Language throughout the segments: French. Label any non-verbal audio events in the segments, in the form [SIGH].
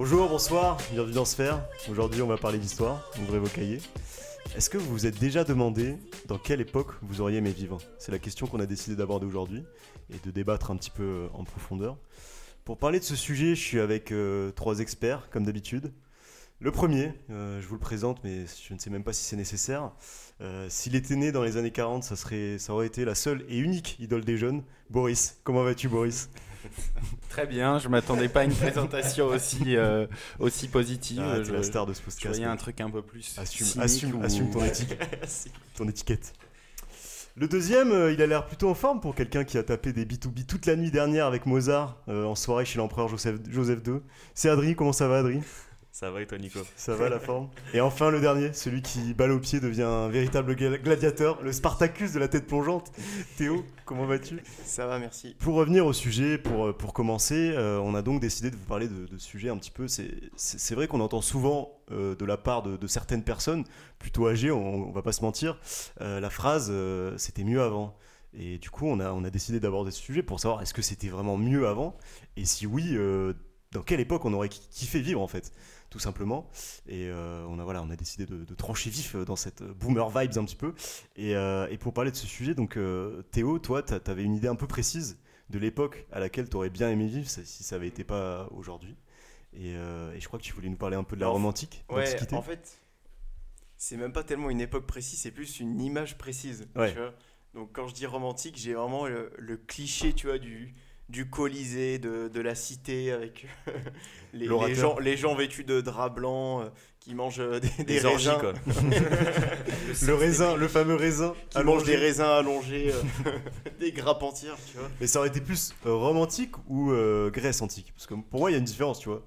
Bonjour, bonsoir, bienvenue dans Sphère. Aujourd'hui, on va parler d'histoire. Ouvrez vos cahiers. Est-ce que vous vous êtes déjà demandé dans quelle époque vous auriez aimé vivre? C'est la question qu'on a décidé d'aborder aujourd'hui et de débattre un petit peu euh, en profondeur. Pour parler de ce sujet, je suis avec euh, trois experts, comme d'habitude. Le premier, euh, je vous le présente, mais je ne sais même pas si c'est nécessaire. S'il était né dans les années 40, ça, serait, ça aurait été la seule et unique idole des jeunes. Boris, comment vas-tu Boris? [LAUGHS] Très bien, je m'attendais pas à une présentation aussi, euh, aussi positive. Ah, je, la star de ce je podcast. voyais un truc un peu plus. Assume, cynique assume, ou- assume ton, éti- [LAUGHS] ton étiquette. Le deuxième, euh, il a l'air plutôt en forme pour quelqu'un qui a tapé des B2B toute la nuit dernière avec Mozart euh, en soirée chez l'empereur Joseph, Joseph II. C'est Adri, comment ça va Adri? Ça va et toi Nico [LAUGHS] Ça va la forme Et enfin le dernier, celui qui balle au pied devient un véritable gla- gladiateur, le Spartacus de la tête plongeante. Théo, comment vas-tu? Ça va, merci. Pour revenir au sujet, pour, euh, pour commencer, euh, on a donc décidé de vous parler de, de sujets un petit peu. C'est vrai qu'on entend souvent euh, de la part de, de certaines personnes, plutôt âgées, on, on va pas se mentir, euh, la phrase euh, c'était mieux avant. Et du coup, on a, on a décidé d'aborder ce sujet pour savoir est-ce que c'était vraiment mieux avant Et si oui, euh, dans quelle époque on aurait ki- kiffé vivre en fait tout simplement. Et euh, on, a, voilà, on a décidé de, de trancher vif euh, dans cette euh, boomer vibes un petit peu. Et, euh, et pour parler de ce sujet, donc euh, Théo, toi, tu avais une idée un peu précise de l'époque à laquelle tu aurais bien aimé vivre si ça avait été pas aujourd'hui. Et, et je crois que tu voulais nous parler un peu de la romantique, Ouais, en fait, c'est même pas tellement une époque précise, c'est plus une image précise. Ouais. Tu vois Donc quand je dis romantique, j'ai vraiment le, le cliché, tu vois, du, du Colisée, de, de la cité, avec [LAUGHS] les, les, gens, les gens vêtus de drap blanc, euh, qui mangent euh, des, orgies raisins, quoi. le [LAUGHS] raisin, le fameux raisin. qui mangent allongé. des raisins allongés, euh, [LAUGHS] des grappes entières, tu vois. Mais ça aurait été plus euh, romantique ou euh, Grèce antique? Parce que pour moi, il y a une différence, tu vois.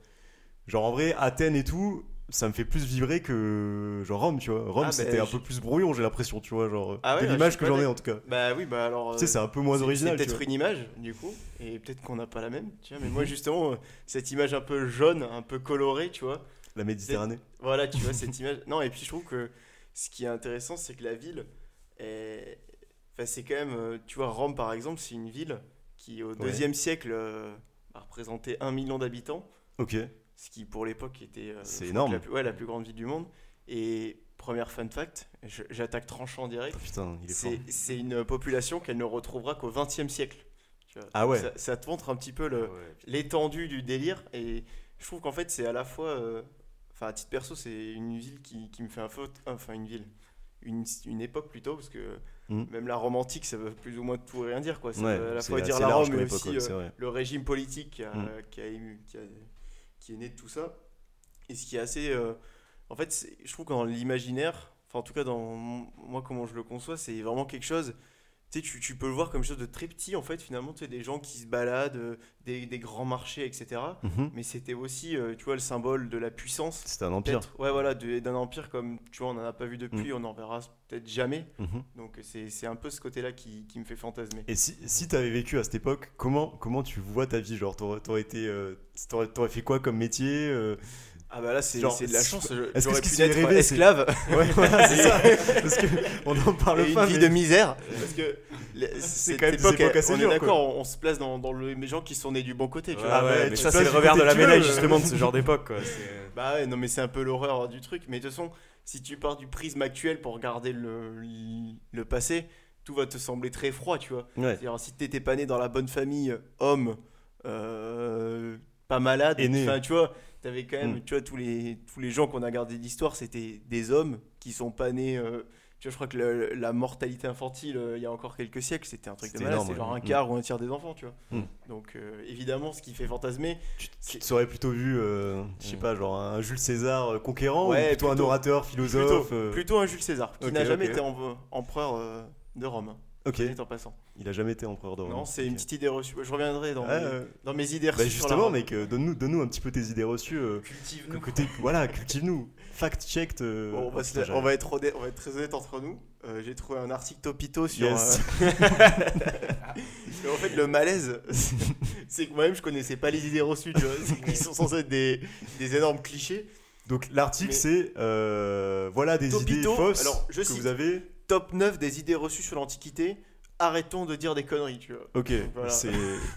Genre en vrai, Athènes et tout, ça me fait plus vibrer que genre Rome, tu vois. Rome, Ah, bah, c'était un je- peu plus brouillon, j'ai l'impression, tu vois. Genre, Ah ouais, de l'image que j'en ai en tout cas. Bah oui, bah alors. Tu sais, euh, c'est un peu moins C'est- original. C'est peut-être une image, du coup, et peut-être qu'on n'a pas la même, tu vois. Mais moi, justement, euh, cette image un peu jaune, un peu colorée, tu vois. La Méditerranée. Voilà, tu vois, cette image. Non, et puis je trouve que ce qui est intéressant, c'est que la ville, est... enfin, c'est quand même, euh, tu vois, Rome, par exemple, c'est une ville qui, au deuxième siècle, euh, a représenté un million d'habitants, Ok. Ce qui, pour l'époque, était euh, C'est énorme. La plus, ouais, la plus grande ville du monde. Et première fun fact, j'attaque tranchant direct. Oh. C'est une population qu'elle ne retrouvera qu'au XXe siècle. Tu vois. Ah ouais. ça, ça te montre un petit peu le- l'étendue du délire. Et je trouve qu'en fait, c'est à la fois. euh, Enfin, à titre perso, c'est une ville qui, qui me fait un faute. Enfin, une ville. Une, une époque plutôt, parce que Mhm. même la romantique, ça veut plus ou moins tout et rien dire. Quoi. Ça Ouais, veut à la fois dire la Rome, mais aussi euh, le régime politique qui, a- qui, a eu- qui, a- qui est né de tout ça. Et ce qui est assez. euh, en fait, je trouve que dans l'imaginaire, enfin en tout cas dans moi comment je le conçois, c'est vraiment quelque chose. Tu sais, tu, peux le voir comme chose de très petit en fait, finalement, tu sais, des gens qui se baladent, euh, des, des grands marchés, etc. Mhm. Mais c'était aussi, euh, tu vois, le symbole de la puissance. C'était un empire. Ouais, voilà, d'un empire comme, tu vois, on n'en a pas vu depuis, on n'en verra peut-être jamais. Mhm. Donc c'est c'est un peu ce côté-là qui, qui me fait fantasmer. Et si, si tu avais vécu à cette époque, comment, comment tu vois ta vie Genre, t'aurais, t'aurais été, euh, t'aurais, t'aurais fait quoi comme métier euh Ah bah là, c'est de la chance. est-ce que J'aurais pu être c'est- esclave. Ouais, [LAUGHS] voilà, c'est ça. Parce que on en parle et une pas. vie mais- de misère. Parce que C'est quand même époque, époques assez on est dures, d'accord, on, on se place dans, dans le, les gens qui sont nés du bon côté. Tu vois. Ah ouais, mais tu ça c'est le revers de la médaille euh. justement de [LAUGHS] ce genre d'époque. C'est- Bah ouais, non mais c'est un peu l'horreur du truc. Mais de toute façon, si tu pars du prisme actuel pour regarder le, le passé, tout va te sembler très froid, tu vois. Ouais. C'est-à-dire, si t'étais pas né dans la bonne famille, homme, euh, pas malade, enfin, tu vois, t'avais quand même, Mm. tu vois, tous les, tous les gens qu'on a gardé d'histoire, c'était des hommes qui sont pas nés. euh, tu vois, je crois que le- la mortalité infantile, euh, il y a encore quelques siècles, c'était un truc de malade, c'était genre un quart ou un tiers des enfants, tu vois. Mm. Donc, euh, évidemment, ce qui fait fantasmer, Tu, tu te serais plutôt vu, je sais Mm. pas, genre un Jules César conquérant ou plutôt, un orateur, philosophe plutôt un Jules César, qui n'a jamais été empereur de Rome. Ok, soit dit en passant. il a jamais été empereur de Rome. Non, c'est une Ok. petite idée reçue. Je reviendrai dans, mes, euh, dans mes idées bah reçues. sur la justement, Rome. mec, euh, donne-nous, donne-nous un petit peu tes idées reçues. euh, Cultive-nous. voilà, cultive-nous. Fact-checked. euh, Bon, on, va se- putain, on va être honnête- on va être très honnête entre nous. Euh, J'ai trouvé un article topito sur. Yes. euh, mais [LAUGHS] en fait, le malaise, [LAUGHS] c'est que moi-même, je connaissais pas les idées reçues. Tu vois, qui sont censées être des, des énormes clichés. Donc l'article Mais- c'est euh, voilà des idées Topito, fausses alors, je que cite. vous avez. Top 9 des idées reçues sur l'Antiquité. Arrêtons de dire des conneries, tu vois. Ok, [LAUGHS] Voilà. c'est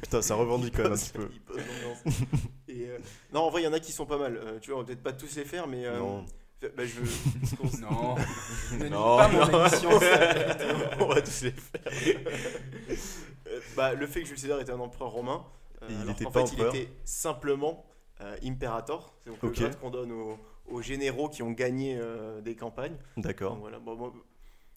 putain ça revendique quand même un [LAUGHS] petit peu. Et euh, Non, en vrai, il y en a qui sont pas mal. Euh, tu vois, on va peut-être pas tous les faire, mais. euh, Non. Bah, je veux. [LAUGHS] Non. Ne Non, pas mon non. émission. on va tous les faire. Euh, bah, le fait que Jules César était un empereur romain, euh, il alors était qu'en pas fait, empereur. il était simplement euh, imperator. C'est donc Ok. le grade qu'on donne aux, aux généraux qui ont gagné euh, des campagnes. D'accord. voilà, bon, bon,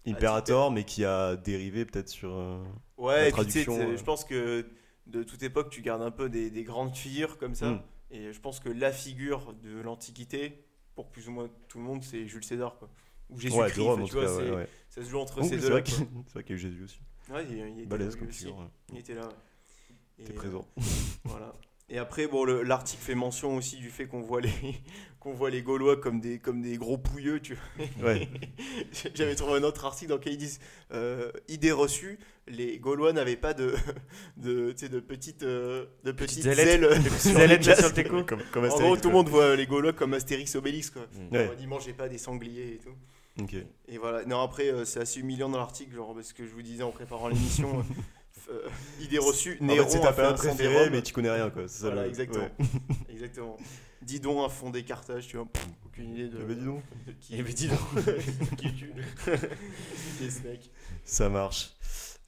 Imperator, mais qui a dérivé peut-être sur. euh, Ouais, La et traduction, euh. je pense que de toute époque, tu gardes un peu des, des grandes figures comme ça. Mm. Et je pense que la figure de l'Antiquité, pour plus ou moins tout le monde, c'est Jules César. Quoi. Ou Jésus-Christ, Ouais, tu vois, ouais, ouais. ça se joue entre Oh, ces c'est deux-là. c'est vrai qu'il y a eu Jésus aussi. Ouais, il, il était Balèze comme aussi. figure. Il était là. T'es euh, présent. Voilà. [LAUGHS] Et après, bon, le- l'article fait mention aussi du fait qu'on voit les [LAUGHS] qu'on voit les Gaulois comme des comme des gros pouilleux, tu vois. Ouais. [LAUGHS] J'avais trouvé un autre article dans lequel ils disent euh, idée reçue, les Gaulois n'avaient pas de de tu sais, de petites euh, de petites ailes. Des petites ailettes de sur le. Comme, comme En gros, tout le monde voit les Gaulois comme Astérix Obélix quoi. Ouais. On dit mangez pas des sangliers et tout. Et voilà. Non après euh, c'est assez humiliant dans l'article genre parce que je vous disais en préparant l'émission [LAUGHS] euh, idée reçue En Néron fait, c'est a ta fait période préférée, Rome. mais tu connais rien, quoi. C'est ça Voilà, le- exactement. ouais. [LAUGHS] Exactement. Dis donc un fond des Carthage, tu vois. pff, Aucune idée de. Eh ben, dis donc. de qui, Eh ben, dis donc. [LAUGHS] qui tue. Qui est ce mec? Ça marche.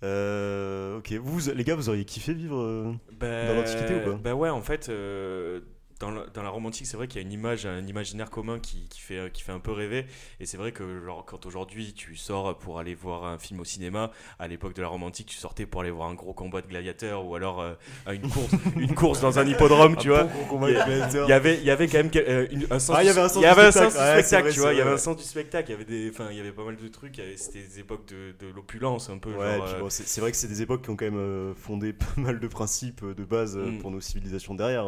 Euh, ok, vous, les gars, vous auriez kiffé vivre euh, Bah, Dans l'Antiquité ou pas? Bah ouais, en fait, euh, dans, la, dans la Rome antique, c'est vrai qu'il y a une image, un imaginaire commun qui, qui fait, qui fait un peu rêver. Et c'est vrai que genre, quand aujourd'hui tu sors pour aller voir un film au cinéma, à l'époque de la Rome antique, tu sortais pour aller voir un gros combat de gladiateurs ou alors euh, une, course, [LAUGHS] une course dans un hippodrome, tu vois. Il y a- Il y avait, il y avait quand même euh, une- un sens. Ah, il y avait un du- sens spectacle. Ouais, vrai, tu vois. Il y avait un sens du spectacle. Il y avait des, enfin, il y avait pas mal de trucs. C'était des époques de, de l'opulence un peu. Ouais, euh, bon, c'est vrai que c'est des époques qui ont quand même fondé [LAUGHS] pas mal de principes de base Mm. pour nos civilisations derrière,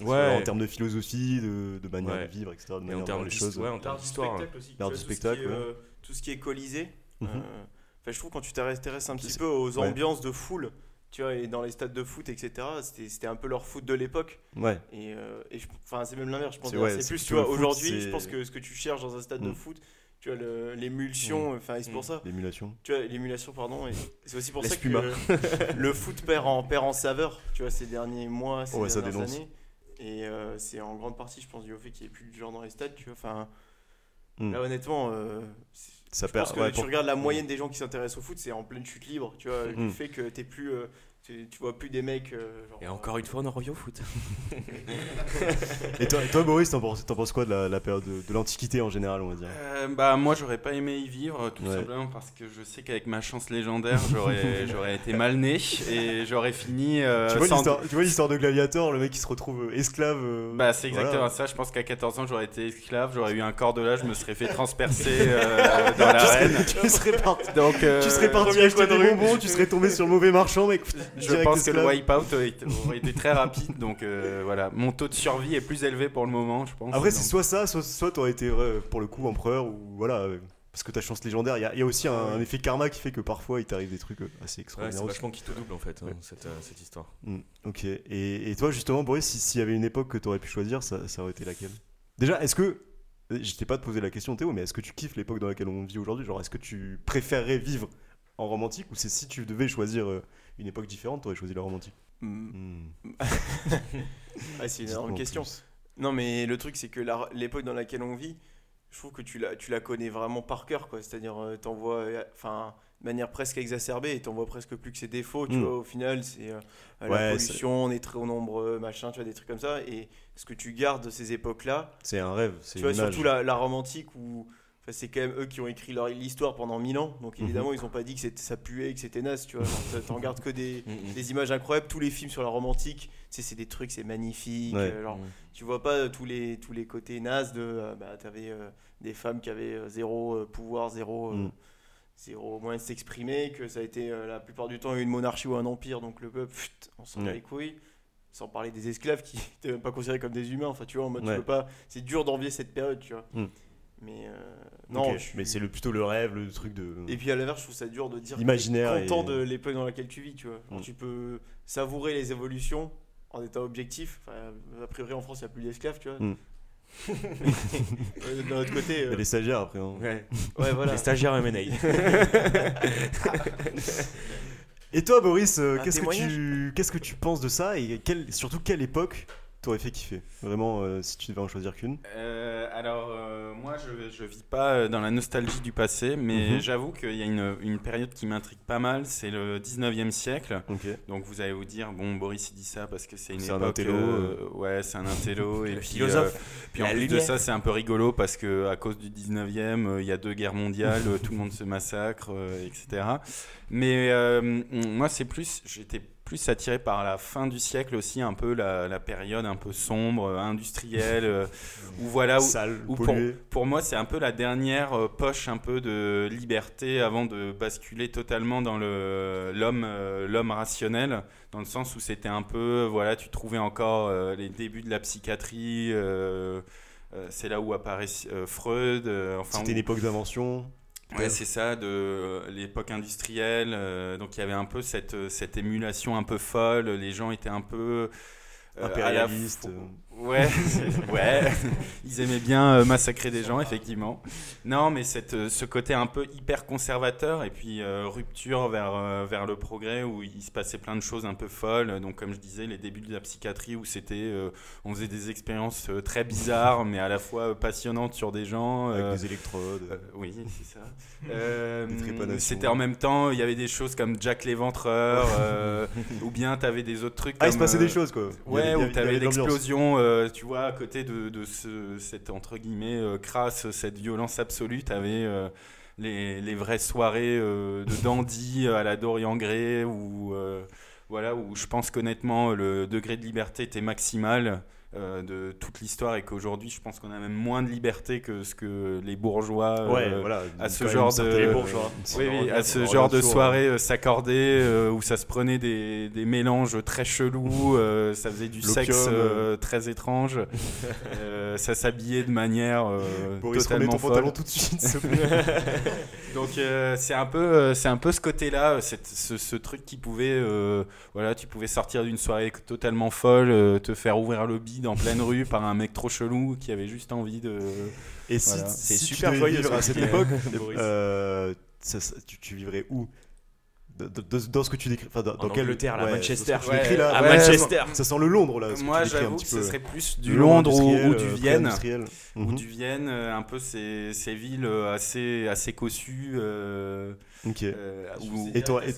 ouais. en termes de philosophie, de, de manière Ouais. de vivre, etc. De Et manière en de voir termes les d'histoire, choses. ouais, en termes d'histoire. spectacle aussi. tu L'art du tout ce qui spectacle, euh, Tout ce qui est colisée. Mhm. euh, enfin, je trouve quand tu t'intéresses un petit peu aux ouais. ambiances de foule, tu vois, et dans les stades de foot, etc., c'était c'était un peu leur foot de l'époque. Ouais, Et, euh, et je- enfin, c'est même l'inverse, je pense. C'est- plus, tu vois, aujourd'hui, je pense que ce que tu cherches dans un stade de Mm. foot, tu vois, l'émulsion, enfin, et c'est pour Mm. ça. l'émulation. Tu vois, l'émulation, pardon, et c'est aussi pour ça que le foot perd en, perd en saveur, tu vois, ces derniers mois, ces Ouais, ça dernières années. Et euh, c'est en grande partie, je pense, du fait qu'il n'y ait plus de gens dans les stades, tu vois. Enfin, Mm. là, honnêtement, euh, Ça je perd. pense que ouais, tu pour- regardes la moyenne des gens qui s'intéressent au foot, c'est en pleine chute libre, tu vois. Mm. Le fait que t'es plus, euh, tu, tu vois plus des mecs. euh, genre, Et encore une fois, on en revient au foot. Et toi, et toi, Boris, t'en penses, t'en penses quoi de la, la période de, de l'Antiquité en général, on va dire Euh, bah moi j'aurais pas aimé y vivre tout Ouais. simplement parce que je sais qu'avec ma chance légendaire j'aurais [LAUGHS] j'aurais été mal né et j'aurais fini euh, tu, vois sans- l'histoire, tu vois l'histoire de Gladiator, le mec qui se retrouve euh, esclave. euh, Bah c'est exactement voilà. ça, je pense qu'à 14 ans j'aurais été esclave, j'aurais eu un corps de là, je me serais fait transpercer euh, [LAUGHS] dans l'arène. tu serais parti, Donc euh, tu serais parti acheter des bonbons, tu serais tombé sur le mauvais marchand, mec. Je pense que le wipeout aurait été, très rapide donc euh, voilà, mon taux de survie est plus élevé pour le moment je pense. Après, c'est soit ça, soit, soit t'aurais été euh, pour le coup empereur ou voilà. euh, Parce que ta chance légendaire, il y, a- il y a aussi un, un effet karma qui fait que parfois il t'arrive des trucs euh, assez Ouais, extraordinaires. c'est aussi. vachement qui te double en fait, hein, Ouais. cette, euh, cette histoire. Mm, ok. Et, et toi, justement, Boris, si- s'il y avait une époque que t'aurais pu choisir, ça, ça aurait été laquelle? Déjà, est-ce que. Je t'ai pas te poser la question, Théo, mais est-ce que tu kiffes l'époque dans laquelle on vit aujourd'hui? Genre, est-ce que tu préférerais vivre en romantique ou c'est si tu devais choisir euh, une époque différente, t'aurais choisi la romantique Mm. Mm. [LAUGHS] Ah, c'est une énorme question. plus. Non, mais le truc, c'est que la- l'époque dans laquelle on vit, je trouve que tu la, tu la connais vraiment par cœur, quoi. C'est-à-dire, euh, t'en vois, euh, enfin, de manière presque exacerbée, et t'en vois presque plus que ses défauts, tu Mm. vois. Au final, c'est euh, la Ouais, pollution, on est très nombreux, machin, tu vois, des trucs comme ça. Et ce que tu gardes de ces époques-là, C'est un rêve, c'est tu vois, image. surtout la, la romantique où. Enfin, c'est quand même eux qui ont écrit leur l'histoire pendant mille ans, donc Mhm. évidemment ils ont pas dit que ça puait et que c'était naze, tu vois. T'en- T'en gardes que des, [LAUGHS] Mm, des images incroyables, tous les films sur la romantique, tu sais, c'est des trucs, c'est magnifique. Ouais. euh, genre, tu vois pas euh, tous les, tous les côtés nazes de. euh, bah, t'avais euh, des femmes qui avaient euh, zéro pouvoir, zéro, Mm. zéro moyen de s'exprimer, que ça a été la plupart du temps une monarchie ou un empire, donc le peuple, pfft, on s'en bat les couilles. Sans parler des esclaves qui [LAUGHS] n'étaient même pas considérés comme des humains, enfin tu vois, en mode, tu peux pas. C'est dur d'envier cette période, tu vois. Mm. Mais euh, non, mais c'est le, plutôt le rêve, le truc de. et puis à l'inverse, je trouve ça dur de dire Imaginaire content et- de l'époque dans laquelle tu vis, tu vois. Genre, Mm. Tu peux savourer les évolutions en étant objectif. Enfin, a priori, en France, il n'y a plus d'esclaves, tu vois. Mm. [LAUGHS] D'un autre côté, Il y euh, a les stagiaires après. hein. Ouais. ouais, voilà. Les stagiaires M&A. [LAUGHS] Et toi, Boris, euh, Un qu'est-ce que tu qu'est-ce que tu penses de ça et quelle- surtout quelle époque t'aurais fait kiffer Vraiment, euh, si tu devais en choisir qu'une. Euh, alors, euh, moi, je, je vis pas dans la nostalgie du passé, mais Mhm. j'avoue qu'il y a une, une période qui m'intrigue pas mal, c'est le 19e siècle. Ok. Donc, vous allez vous dire, bon, Boris, il dit ça parce que c'est une C'est un époque. intello, ouais, c'est un intello. [LAUGHS] et puis, philosophe. puis en plus de ça, c'est un peu rigolo parce que à cause du 19e, euh, il y a deux guerres mondiales, [LAUGHS] tout le monde se massacre, etc. Mais moi, c'est plus, j'étais plus attiré par la fin du siècle aussi, un peu la, la période un peu sombre, euh, industrielle, euh, [LAUGHS] où voilà, où, Sale, pour- moi, c'est un peu la dernière euh, poche un peu de liberté avant de basculer totalement dans le l'homme l'homme rationnel, dans le sens où c'était un peu voilà, tu trouvais encore les débuts de la psychiatrie. euh, c'est là où apparaît Freud. euh, enfin, C'était où- une époque d'invention. Ouais, c'est ça, de euh, l'époque industrielle. euh, donc il y avait un peu cette, euh, cette émulation un peu folle. Les gens étaient un peu. euh, à la Impérialiste. fo- euh. Ouais, [LAUGHS] ouais. Ils aimaient bien euh, massacrer des gens, effectivement. Non, mais cette, euh, ce côté un peu hyper conservateur et puis euh, rupture vers, vers le progrès où il se passait plein de choses un peu folles. Donc, comme je disais, les débuts de la psychiatrie où c'était, euh, on faisait des expériences très bizarres, mais à la fois passionnantes sur des gens. Avec euh, des électrodes. oui, c'est ça. [LAUGHS] C'était en même temps, il y avait des choses comme Jack l'Éventreur, [LAUGHS] ou bien tu avais des autres trucs ah, il se passait des choses quoi. Ouais, où tu avais l'explosion, euh, tu vois, à côté de, de ce, cette, entre guillemets, euh, crasse, cette violence absolue, tu avais les, les vraies soirées euh, de dandy à la Dorian Gray, où, euh, voilà, où je pense qu'honnêtement, le degré de liberté était maximal. Euh, de toute l'histoire et qu'aujourd'hui je pense qu'on a même moins de liberté que ce que les bourgeois Ouais, euh, voilà. à ce genre de- Les bourgeois. oui, oui, à ce genre de soirée euh, s'accorder euh, où ça se prenait des, des mélanges très chelous, [LAUGHS] ça faisait du sexe très étrange, [LAUGHS] ça s'habillait de manière Boris, totalement ton pantalon folle. tout de suite. [LAUGHS] Donc c'est un peu, c'est un peu ce côté-là, ce, ce truc qui pouvait, voilà, tu pouvais sortir d'une soirée totalement folle, te faire ouvrir le bide en pleine rue par un mec trop chelou qui avait juste envie de. Et si, Voilà. si C'est super joyeux, à cette époque, [LAUGHS] euh, ça- ça- tu, tu vivrais où? Dans, ce que tu décris enfin, dans, En dans quel Angleterre, là, ouais, Manchester. tu Ouais, là, à ouais, Manchester. ça sent le Londres là. ce que Moi tu décris un j'avoue petit que ce serait plus du Londres ou, du euh, Vienne. ou Mhm. du Vienne, euh, un peu ces, ces villes assez, assez cossues. euh, Ok. euh, où- Et toi, et-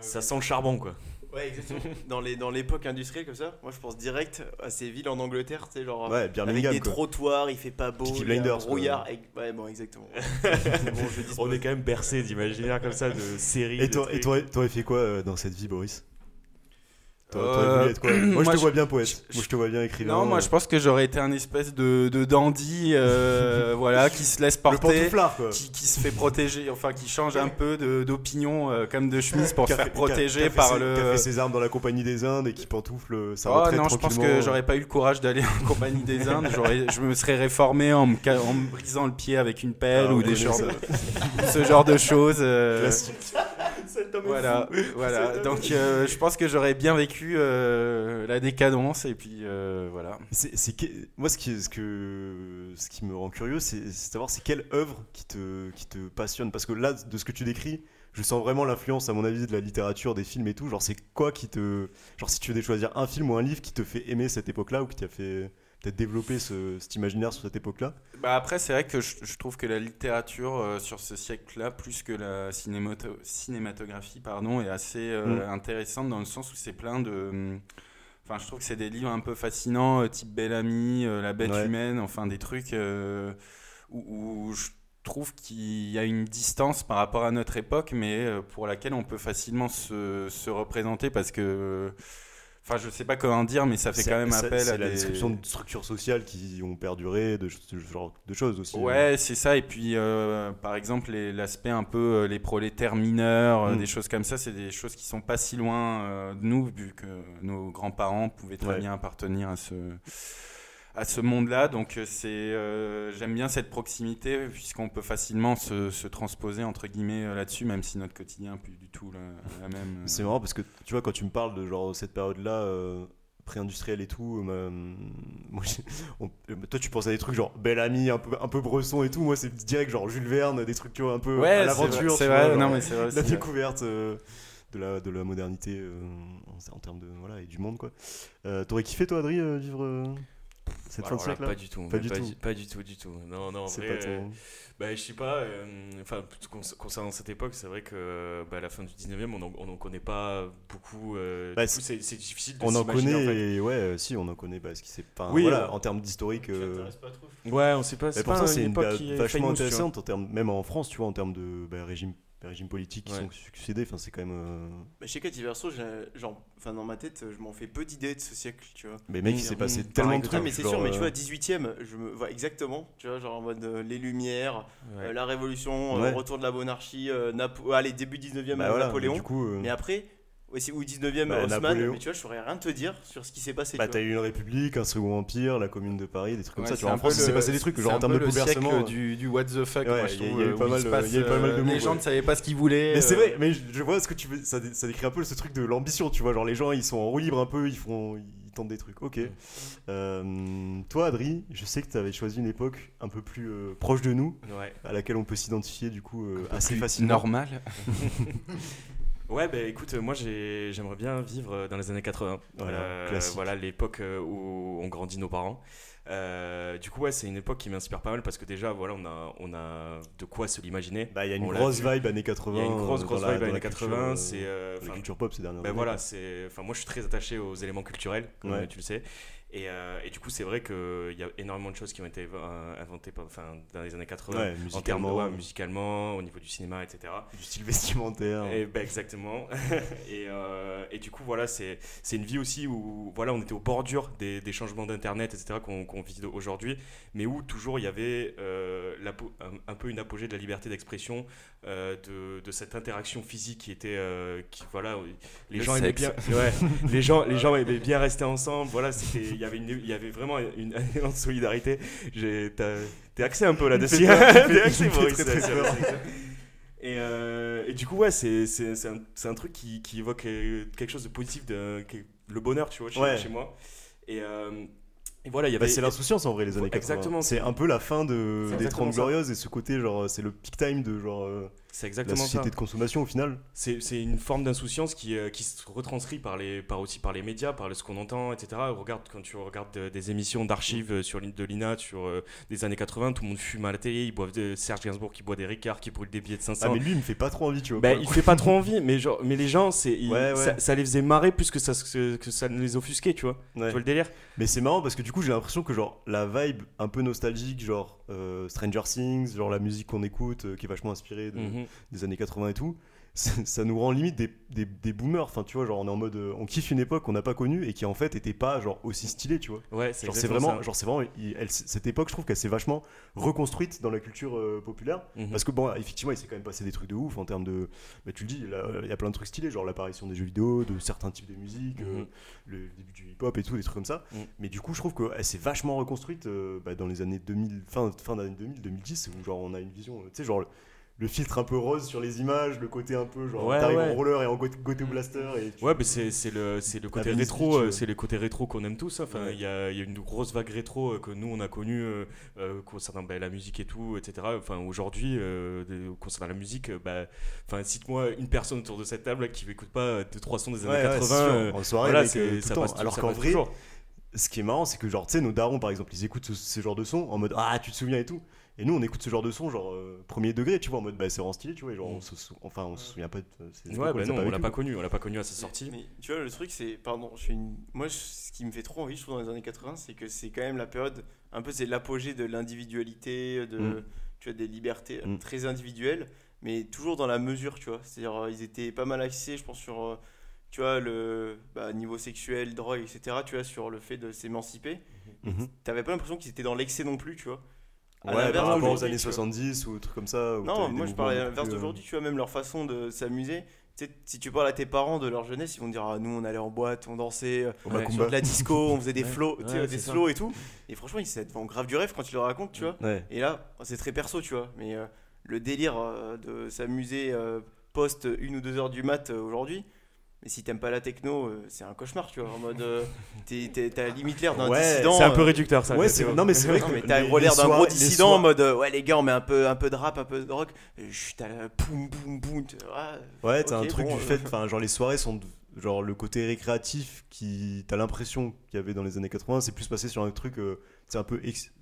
Ça sent le charbon, quoi. Ouais, exactement. [LAUGHS] dans les dans l'époque industrielle comme ça, moi je pense direct à ces villes en Angleterre, tu sais, genre Ouais, avec Birmingham. des quoi. trottoirs, il fait pas beau, il y a un brouillard. et- Ouais, bon, exactement. [LAUGHS] Bon, je On est quand même bercé d'imaginaires comme ça, de séries. Et de toi, et toi, t'aurais fait quoi euh, dans cette vie, Boris? T'aurais Euh, t'aurais voulu être quoi [CLEARS THROAT] Moi, je te vois bien poète. Moi, je te vois bien écrivain. Non, moi je pense que j'aurais été un espèce de, de dandy, euh, [LAUGHS] voilà, qui se laisse porter, quoi. qui, qui se fait protéger, enfin qui change un peu d'opinion euh, comme de chemise pour se faire protéger par le. Qui a fait ses armes dans la compagnie des Indes et qui pantoufle sa Oh retraite non, je pense que j'aurais pas eu le courage d'aller en [LAUGHS] compagnie des Indes. Je me serais réformé en me, en me brisant le pied avec une pelle Ah, ou des de- ce genre de choses. Voilà, [LAUGHS] voilà. Donc euh, je pense que j'aurais bien vécu euh, la décadence et puis euh, voilà. C'est, c'est que- moi, ce qui, ce, que, ce qui me rend curieux, c'est, c'est savoir c'est quelle œuvre qui te, qui te passionne. Parce que là, de ce que tu décris, je sens vraiment l'influence, à mon avis, de la littérature, des films et tout. Genre, c'est quoi qui te. Genre, si tu devais choisir un film ou un livre qui te fait aimer cette époque-là ou qui t'a fait peut-être développer ce, cet imaginaire sur cette époque-là Bah après c'est vrai que je, je trouve que la littérature euh, sur ce siècle-là, plus que la cinémato- cinématographie, pardon, est assez euh, Mm. intéressante dans le sens où c'est plein de hum, Enfin, je trouve que c'est des livres un peu fascinants, euh, type Bellamy, euh, La bête Ouais. humaine, enfin des trucs où, où je trouve qu'il y a une distance par rapport à notre époque, mais pour laquelle on peut facilement se, se représenter parce que. Enfin, je sais pas comment dire, mais ça fait quand même appel c'est à la des... description de structures sociales qui ont perduré, de, ce genre de choses aussi. Ouais, c'est ça. Et puis, euh, par exemple, l'aspect un peu euh, les prolétaires mineurs, euh, Mm. des choses comme ça, c'est des choses qui sont pas si loin euh, de nous, vu que nos grands-parents pouvaient très Ouais. bien appartenir à ce à ce monde-là. Donc, euh, c'est euh, j'aime bien cette proximité, puisqu'on peut facilement se, se transposer entre guillemets euh, là-dessus, même si notre quotidien n'est plus du tout la, même. C'est marrant parce que tu vois, quand tu me parles de genre cette période-là, euh, pré-industrielle et tout, euh, moi, j'ai- on- toi tu penses à des trucs genre Bellamy, un peu, un peu Bresson et tout. Moi c'est direct genre Jules Verne, des trucs tu vois, un peu Ouais, à l'aventure. c'est vrai. vois, non, mais c'est vrai. la découverte euh, de la, de la modernité euh, en, en termes de voilà et du monde quoi. T'aurais kiffé toi, Adri, vivre euh, cette fin de Alors là, siècle là Pas du tout. Pas du pas, tout. du- pas du tout, du tout. Non, non, en C'est vrai, pas euh, ton. bah, je sais pas. euh, Enfin, concernant cette époque, c'est vrai que bah, à la fin du 19e, on en, on en connaît pas beaucoup. euh, Bah, c'est c'est difficile de On en connaît, en fait. ouais, euh, si on en connaît, parce qu'il s'est pas. Oui, voilà, euh, en termes d'historique. euh, t'intéresse pas trop. Ouais, on sait pas. Mais C'est pourtant, pas c'est une époque période qui est vachement famous, intéressante en termes, même en France, tu vois, en termes de bah, régime, régime politique qui Ouais. sont succédés. Enfin, c'est quand même. euh, Bah, chez Cathy Verso, j'ai- genre, enfin, dans ma tête, je m'en fais peu d'idées de ce siècle, tu vois. Mais mec, il s'est passé mm, tellement pareil de trucs. Ah, mais c'est sûr, mais tu euh, vois, 18ème, je me vois exactement, tu vois, genre en mode euh, les Lumières, Ouais. euh, la Révolution, euh, Ouais. retour de la monarchie, euh, Napo- allez, début 19ème, bah voilà, Napoléon. mais Du coup, euh, Mais après, ou 19ème, Bah, Haussmann, Napoléon. mais tu vois, je saurais rien te dire sur ce qui s'est passé. bah, tu t'as eu une république, un second empire, la commune de Paris, des trucs comme Ouais, ça. Tu vois, en France, il s'est passé des trucs, genre en termes de le bouleversement. siècle du, du what the fuck, Ouais, moi, je il y a- trouve, il y a eu euh, pas où mal de- passe, il y a eu pas mal de euh, mots, Les gens ouais. ne savaient pas ce qu'ils voulaient. Mais c'est euh, vrai, mais je, je vois ce que tu veux. Ça, dé- ça décrit un peu ce truc de l'ambition, tu vois. Genre, les gens, ils sont en roue libre un peu, ils font. Ils tentent des trucs. Ok. Euh, toi, Adri, je sais que tu avais choisi une époque un peu plus euh, proche de nous, Ouais. à laquelle on peut s'identifier du coup euh, assez facilement. Normal. [LAUGHS] Ouais, bah écoute, euh, moi j'ai- j'aimerais bien vivre euh, dans les années 80. Voilà, Euh, voilà l'époque où ont grandi nos parents. Euh, du coup, ouais, c'est une époque qui m'inspire pas mal parce que déjà, voilà, on a, on a de quoi se l'imaginer. Bah, il y a une On grosse vibe années 80. Il y a une grosse, grosse la- vibe années culture, 80. euh, C'est, la culture pop ces dernières Ben années. voilà, c'est. Enfin, moi, je suis très attaché aux éléments culturels, comme Ouais. tu le sais. Et, euh, et du coup, c'est vrai qu'il y a énormément de choses qui ont été euh, inventées par- enfin, dans les années 80, Ouais, en termes de musicalement, ouais, musicalement, au niveau du cinéma, etc. du style vestimentaire. Et ben exactement. [LAUGHS] et, euh, et du coup, voilà, c'est une vie aussi où voilà, on était aux bordures des, des changements d'internet, etc. qu'on qu'on vit aujourd'hui, mais où toujours il y avait euh, un, un peu une apogée de la liberté d'expression, de, de cette interaction physique qui était, qui voilà, les Le gens aimaient bien, ouais, les gens, les [LAUGHS] gens aimaient bien rester ensemble. Voilà, c'était, y avait une, il y avait vraiment une, [LAUGHS] un élan de solidarité. T'es axé un peu là-dessus. T'es axé, Maurice. Et, euh, et du coup, ouais, c'est un, un truc qui, qui évoque euh, quelque chose de positif, de, le bonheur, tu vois, chez, Ouais. chez moi. Et, euh, et voilà, il y Bah, avait. c'est l'insouciance en vrai les années 80. Exactement. C'est un peu la fin de, des exactement 30 ça. glorieuses et ce côté genre c'est le peak time de genre euh, la ça. société de consommation au final. C'est une forme d'insouciance qui, euh, qui se retranscrit par, les, par aussi par les médias, par le- ce qu'on entend, etc. Regarde, quand tu regardes euh, des émissions d'archives euh, sur de l'INA sur euh, des années 80, tout le monde fume à la télé, ils boivent de Serge Gainsbourg qui boit des Ricards, qui brûle des billets de 500. Ah mais lui il me fait pas trop envie tu vois. Bah, il fait pas trop envie, mais, genre, mais les gens, c'est, ils- Ouais, ouais. Ça, ça les faisait marrer plus que ça, que ça ne les offusquait, tu vois. Ouais. Tu vois le délire? Mais c'est marrant parce que du coup j'ai l'impression que genre la vibe un peu nostalgique genre euh, Stranger Things, genre la musique qu'on écoute euh, qui est vachement inspirée de- Mhm. des années 80 et tout, ça, nous rend limite des, des, des boomers. Enfin tu vois genre on est en mode euh, on kiffe une époque qu'on n'a pas connue et qui en fait était pas genre aussi stylée tu vois. Ouais, c'est vraiment, ça. genre c'est vraiment, il- elle- cette époque, je trouve qu'elle s'est vachement reconstruite dans la culture euh, populaire. Mhm. Parce que bon, effectivement, il s'est quand même passé des trucs de ouf en termes de, bah, tu le dis, il y a plein de trucs stylés, genre l'apparition des jeux vidéo, de certains types de musique, euh, Mhm. le début du hip-hop et tout, des trucs comme ça. Mhm. Mais du coup, je trouve qu'elle s'est vachement reconstruite euh, bah, dans les années 2000, fin, fin d'année 2000, 2010, où genre on a une vision, euh, tu sais, genre le, le filtre un peu rose sur les images, le côté un peu genre Ouais, t'arrives ouais. en roller et en côté, côté blaster. Et Ouais, mais c'est c'est le, c'est le côté rétro, euh, c'est les côtés rétro qu'on aime tous. hein. Enfin, il Ouais. y, a, il y a une grosse vague rétro euh, que nous on a connue euh, concernant bah, la musique et tout, etc. Enfin, aujourd'hui, euh, concernant la musique, bah, enfin, cite-moi une personne autour de cette table qui n'écoute pas euh, deux trois sons des années Ouais, ouais, 80. c'est sûr. euh, en soirée, voilà, c'est- tout ça le passe, Alors ça qu'en vrai, toujours. ce qui est marrant, c'est que genre, tu sais, nos darons, par exemple, ils écoutent ce, ce genre de son en mode Ah, tu te souviens et tout. Et nous, on écoute ce genre de son, genre euh, premier degré, tu vois, en mode Bah, c'est vraiment stylé, tu vois. Genre, Mm. on se sou- enfin, on se souvient pas de ces Ouais, bah a non, on l'a pas connu, on l'a pas connu à sa sortie. Mais tu vois, le truc, c'est. Pardon, je suis une- moi, je- ce qui me fait trop envie, je trouve, dans les années 80, c'est que c'est quand même la période. Un peu, c'est l'apogée de l'individualité, de, Mm. tu vois, des libertés euh, Mm. très individuelles, mais toujours dans la mesure, tu vois. C'est-à-dire, euh, ils étaient pas mal axés, je pense, sur. euh, Tu vois, le bah, niveau sexuel, drogue, etc., tu vois, sur le fait de s'émanciper. Mhm. T'avais pas l'impression qu'ils étaient dans l'excès non plus, tu vois. À Ouais, par rapport aux années tu vois. 70 ou trucs comme ça. Non, moi je parlais à l'inverse euh, d'aujourd'hui, tu vois, même leur façon de s'amuser. Tu sais, si tu parles à tes parents de leur jeunesse, ils vont te dire ah, nous on allait en boîte, on dansait, euh, Ouais, sur de la disco, on faisait des Ouais, sais, ouais, des slows et tout. Et franchement, ils devant grave du rêve quand tu le racontes, tu vois. Ouais. Et là, c'est très perso, tu vois. Mais euh, le délire euh, de s'amuser euh, post une ou deux heures du mat euh, aujourd'hui, Mais si t'aimes pas la techno, euh, c'est un cauchemar, tu vois. En mode, euh, [LAUGHS] t'as limite l'air d'un Ouais, dissident. C'est un peu euh, réducteur ça. Ouais, non mais c'est vrai non, que t'as l'air d'un gros dissident en mode euh, ouais les gars on met un peu un peu de rap un peu de rock t'as la boum boum boum ah, Ouais, t'as un truc bon, du fait, [LAUGHS] enfin, genre les soirées sont de- genre le côté récréatif qui, t'as l'impression qu'il y avait dans les années 80, c'est plus passé sur un truc, euh, c'est un peu, ex...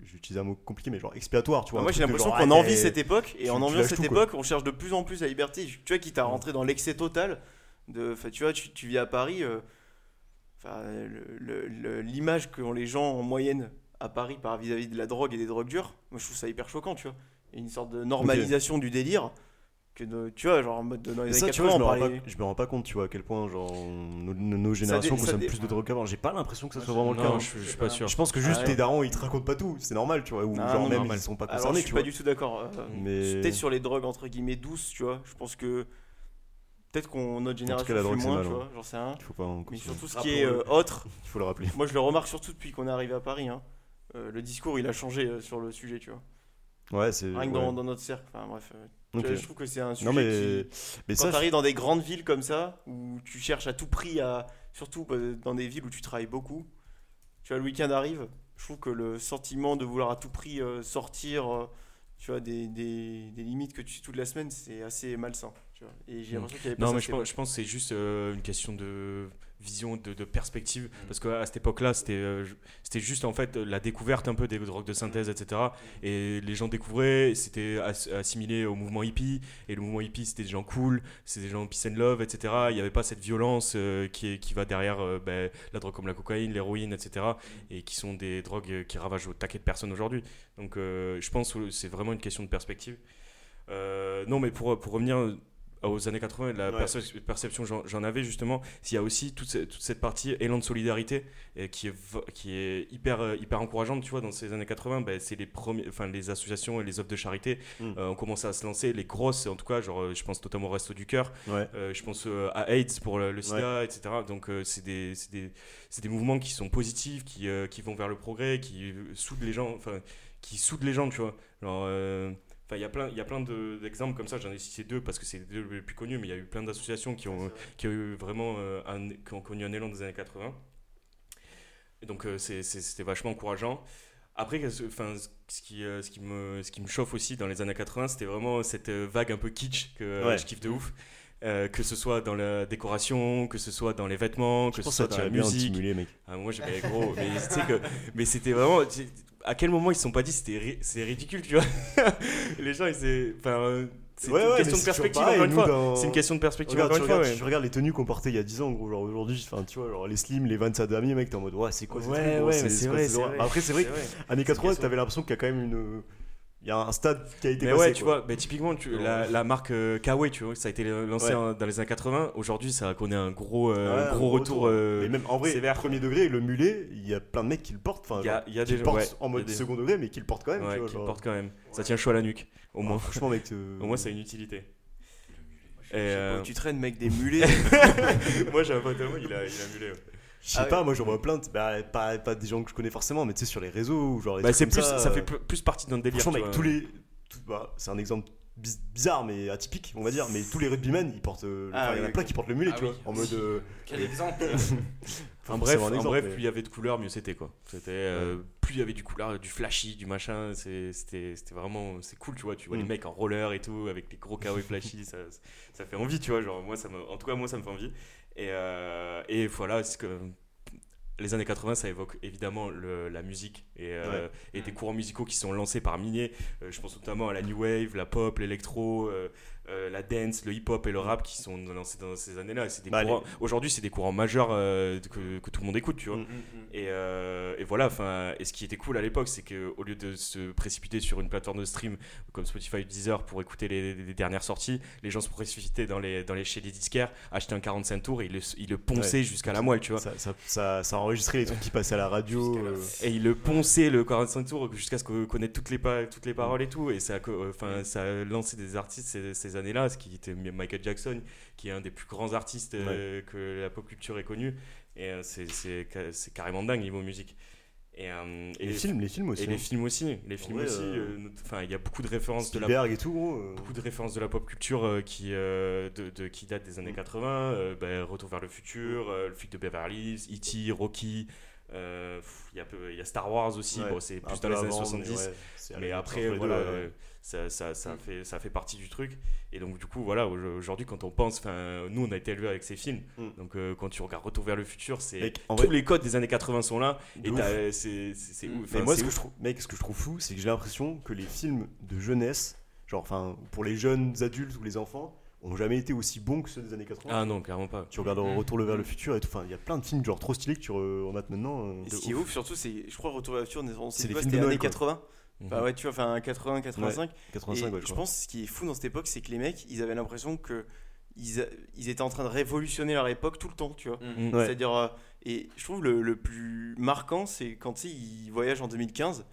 j'utilise un mot compliqué, mais genre expiatoire, tu vois. Bah, moi j'ai l'impression qu'on ah, envie cette époque et tu- en enviant cette tout, quoi. époque on cherche de plus en plus la liberté tu vois quitte à rentrer dans l'excès total de enfin, tu vois tu, tu vis à Paris euh, enfin, le- le- le- l'image que ont les gens en moyenne à Paris par vis-à-vis de la drogue et des drogues dures moi je trouve ça hyper choquant tu vois Il y a une sorte de normalisation du délire que de- tu vois genre en mode de- dans les années ça, tu vois, 80 je me, on rends parlait- pas, je me rends pas compte, tu vois, à quel point, genre, nos, générations dé- consomment dé- plus de drogue qu'avant. J'ai pas l'impression que ça soit vraiment le cas. Hein. je, je suis pas sûr. Je pense que juste Ah ouais. tes darons ils te racontent pas tout, c'est normal, tu vois, ou Ah, genre non, même normal. ils sont pas Alors, concernés, je tu suis vois. pas du tout d'accord. euh, Mais- Peut-être sur les drogues entre guillemets douces, tu vois. Je pense que peut-être qu'on notre génération la drogue, c'est moins, mal, tu ouais. vois. J'en sais rien. Il faut pas en Mais consommer. sur tout ce Ah, qui est euh, autre, Il faut le rappeler. moi je le remarque surtout depuis qu'on est arrivé à Paris. hein. Euh, le discours il a changé euh, sur le sujet, tu vois. Ouais, c'est. Rien que ouais. dans, dans notre cercle. Enfin bref, tu Ok. vois, je trouve que c'est un sujet Non, mais. qui. Mais Quand ça, arrives dans des grandes villes comme ça, où tu cherches à tout prix à. Surtout bah, dans des villes où tu travailles beaucoup, tu vois, le week-end arrive, je trouve que le sentiment de vouloir à tout prix sortir, tu vois, des, des, des limites que tu suis toute la semaine, c'est assez malsain. Tu vois. Et j'ai Mm. l'impression qu'il y avait Non, mais je pense, je pense que c'est juste euh, une question de vision, de, de perspective. Parce qu'à cette époque-là, c'était euh, c'était juste en fait la découverte un peu des drogues de synthèse, etc. Et les gens découvraient, c'était as- assimilé au mouvement hippie. Et le mouvement hippie, c'était des gens cool, c'était des gens peace and love, etc. Il n'y avait pas cette violence euh, qui, est, qui va derrière ben, la drogue comme la cocaïne, l'héroïne, etc. Et qui sont des drogues qui ravagent au taquet de personnes aujourd'hui. Donc je pense que c'est vraiment une question de perspective. Non, mais pour, pour revenir aux années 80, la Ouais. perce- perception que j'en- avais justement, il y a aussi toute cette, toute cette partie élan de solidarité euh, qui, est, qui est hyper, euh, hyper encourageante, tu vois, dans ces années 80, ben, c'est les, premiers, enfin, les associations et les œuvres de charité Mm. euh, ont commencé à se lancer, les grosses en tout cas, genre, euh, je pense notamment au Resto du Cœur, Ouais. euh, je pense euh, à AIDS pour le, le sida, etc. Donc c'est des, des, des mouvements qui sont positifs, qui, qui vont vers le progrès, qui soudent les gens, enfin qui soudent les gens, tu vois. Genre, Enfin, il y a plein, il y a plein de- d'exemples comme ça. J'en ai cité deux parce que c'est les deux les plus connus, mais il y a eu plein d'associations qui ont, qui ont eu vraiment euh, un, qui ont connu un élan des années 80. Et donc euh, c'était vachement encourageant. Après, enfin, ce qui, euh, ce qui me, ce qui me chauffe aussi dans les années 80, c'était vraiment cette vague un peu kitsch que Ouais. je kiffe de ouf. Euh, que ce soit dans la décoration, que ce soit dans les vêtements, que Je ce soit que dans la musique. stimuler, mec. Ah, moi j'ai mais gros, mais que mais c'était vraiment à quel moment ils se sont pas dit c'était c'est ridicule, tu vois. [LAUGHS] les gens ils s'est enfin euh, c'est Ouais, une ouais, question de c'est perspective encore une fois. C'est une question de perspective Regarde, encore tu une fois. tu regardes les tenues qu'on portait il y a 10 ans, gros. Genre aujourd'hui, enfin, tu vois, genre les slim, les Vans à damier, mec, t'es en mode, ouais, c'est quoi Ouais, c'est vrai, c'est vrai. Après, c'est vrai, C'est années 80, question. t'avais l'impression qu'il y a quand même une. Il y a un stade qui a été Mais passé. ouais, tu quoi. vois, mais typiquement, tu, la, la marque euh, Kawaii, tu vois, ça a été lancé Ouais. en- dans les années 80. Aujourd'hui, ça connaît un gros, euh, Ouais, un gros retour. euh, Et même en vrai, sévère. premier degré, le mulet, il y a plein de mecs qui le portent. Enfin, Il y a, genre, il y a qui des le gens portent ouais, en mode des- second degré, mais qui le portent quand même. tu vois, qui le portent quand même. Ça tient chaud à la nuque, au moins. Franchement, mec. euh, [LAUGHS] Au moins, a une utilité. Et, pas euh, où tu traînes, mec, des [LAUGHS] mulets. moi, j'ai un pote à moi, il a, il a un mulet. Je sais Ah pas, ouais. moi j'en vois plein, de- bah, pas, pas des gens que je connais forcément, mais tu sais, sur les réseaux, ou genre. les Bah, c'est comme plus, ça, euh, fait plus, partie d'un délire. Franchement, mec, tous les. tout- bah, c'est un exemple biz- bizarre, mais atypique, on va dire, mais tous les rugbymen, ils portent. euh, Ah enfin, il y en a oui, plein qui portent le mulet, Ah tu vois, oui. en mode. euh, Quel exemple [LAUGHS] En faut bref, en bref mais- plus il y avait de couleurs, mieux c'était quoi. C'était euh, plus il y avait du couleur, du flashy, du machin. c'est- C'était c'était vraiment c'est cool, tu vois. Tu vois Mm. les mecs en roller et tout avec les gros kawaii flashy, ça, ça fait envie, tu vois. Genre moi ça me, en tout cas moi ça me fait envie. Et, euh, et voilà, que les années 80, ça évoque évidemment le- la musique et, euh, et des courants musicaux qui sont lancés par milliers. Euh, je pense notamment à la new wave, la pop, l'électro, euh, euh, la dance, le hip-hop et le rap qui sont lancés dans ces années-là. Et c'est des Bah, courants- Aujourd'hui, c'est des courants majeurs euh, que, que tout le monde écoute, tu vois. Mm. Et, euh, et voilà, enfin, et ce qui était cool à l'époque, c'est qu'au lieu de se précipiter sur une plateforme de stream comme Spotify ou Deezer pour écouter les, les dernières sorties, les gens se précipitaient dans les, dans les, chez les disquaires, achetaient un 45 tours et ils le, ils le ponçaient jusqu'à la moelle, tu vois. Ça, ça, ça, ça enregistrait les trucs qui passaient à la radio. La- Et ils le ponçaient le 45 tours jusqu'à ce qu'on connaisse toutes les, toutes les paroles et tout. Et ça, enfin, ça a lancé des artistes ces, ces années-là, ce qui était Michael Jackson, qui est un des plus grands artistes euh, que la pop culture ait connu. Et euh, c'est- c'est ca- c'est carrément dingue niveau musique. Et, euh, Et les films, les films aussi. Et les hein. films aussi. Les films aussi. euh, Enfin, il y a beaucoup de références de la Spielberg et tout, gros. euh. beaucoup de références de la pop culture qui, de, de- qui datent des Mm. années 80. euh, ben, Retour vers le futur, le flic de Beverly Hills, E.T., Rocky. Euh, Il y, a peu- il y a Star Wars aussi. Ouais, Bon, c'est plus dans les années avant, 70. mais ouais, Mais après, entre les voilà, deux, ouais. euh, ça, ça, ça, fait, ça fait partie du truc. Et donc, du coup, voilà, au- aujourd'hui, quand on pense, nous, on a été élevés avec ces films. Mm. Donc, euh, quand tu regardes Retour vers le futur, c'est tous vrai, les codes des années 80 sont là. de Et t'as- c'est Mm. ouf. Mais moi, ce que, je trouve, mec, ce que je trouve fou, c'est que j'ai l'impression que les films de jeunesse, genre, enfin, pour les jeunes adultes ou les enfants, ont jamais été aussi bons que ceux des années 80. Ah non, clairement pas. Tu regardes Mm. Retour vers le futur et tout. Enfin, il y a plein de films genre trop stylés que tu re- en as maintenant. euh, Et ce qui est ouf, surtout, c'est, je crois, Retour la future, on C'est les films c'était de Noël, années quoi. 80. Mhm. Bah ouais, tu vois, enfin 80, 85. 85, et ouais, je crois. pense ce qui est fou dans cette époque, c'est que les mecs, ils avaient l'impression que ils, a- ils étaient en train de révolutionner leur époque tout le temps, tu vois. Mm. Ouais. C'est-à-dire, euh, et je trouve le, le plus marquant, c'est quand ils voyagent en 2015.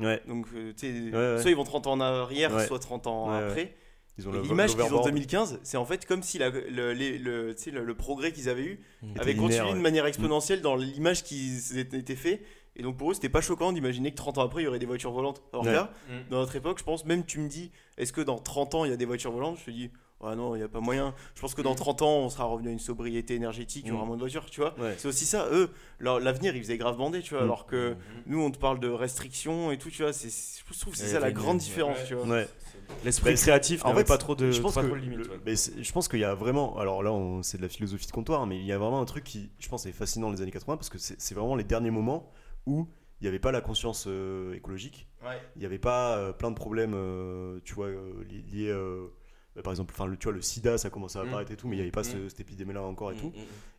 Ouais. Donc, euh, tu sais, Ouais, ouais. soit ils vont 30 ans en arrière, Ouais. soit 30 ans Ouais, ouais. après. L'image qu'ils ont en l'overboard. 2015, c'est en fait comme si la- le, les- le- tu sais, le- le progrès qu'ils avaient eu Était avait linéaire, continué ouais. de manière exponentielle dans l'image qui s'était fait. Et donc pour eux, c'était pas choquant d'imaginer que 30 ans après, il y aurait des voitures volantes. Alors Ouais. là, dans notre époque, je pense, même tu me dis, est-ce que dans 30 ans, il y a des voitures volantes? Je te dis, ouais, non, il n'y a pas moyen. Je pense que dans 30 ans, on sera revenu à une sobriété énergétique, il y aura Mm. moins de voitures, tu vois. Ouais. C'est aussi ça, eux, l'avenir, ils faisaient grave bander, tu vois. Mm. Alors que nous, on te parle de restrictions et tout, tu vois. Je trouve que c'est ça la grande différence, ouais. tu vois. Ouais. L'esprit Bah, créatif en n'avait pas trop de, je pense pas que trop de limites. le- ouais. mais c'est- je pense qu'il y a vraiment alors là on- c'est de la philosophie de comptoir mais il y a vraiment un truc qui je pense est fascinant dans les années 80 parce que c'est vraiment les derniers moments où il n'y avait pas la conscience euh, écologique il n'y avait pas euh, plein de problèmes euh, tu vois euh, li- liés par exemple enfin le tu vois le sida ça commençait à Mm. apparaître et tout mais il n'y avait pas Mm. ce- cette épidémie là encore et Mm, tout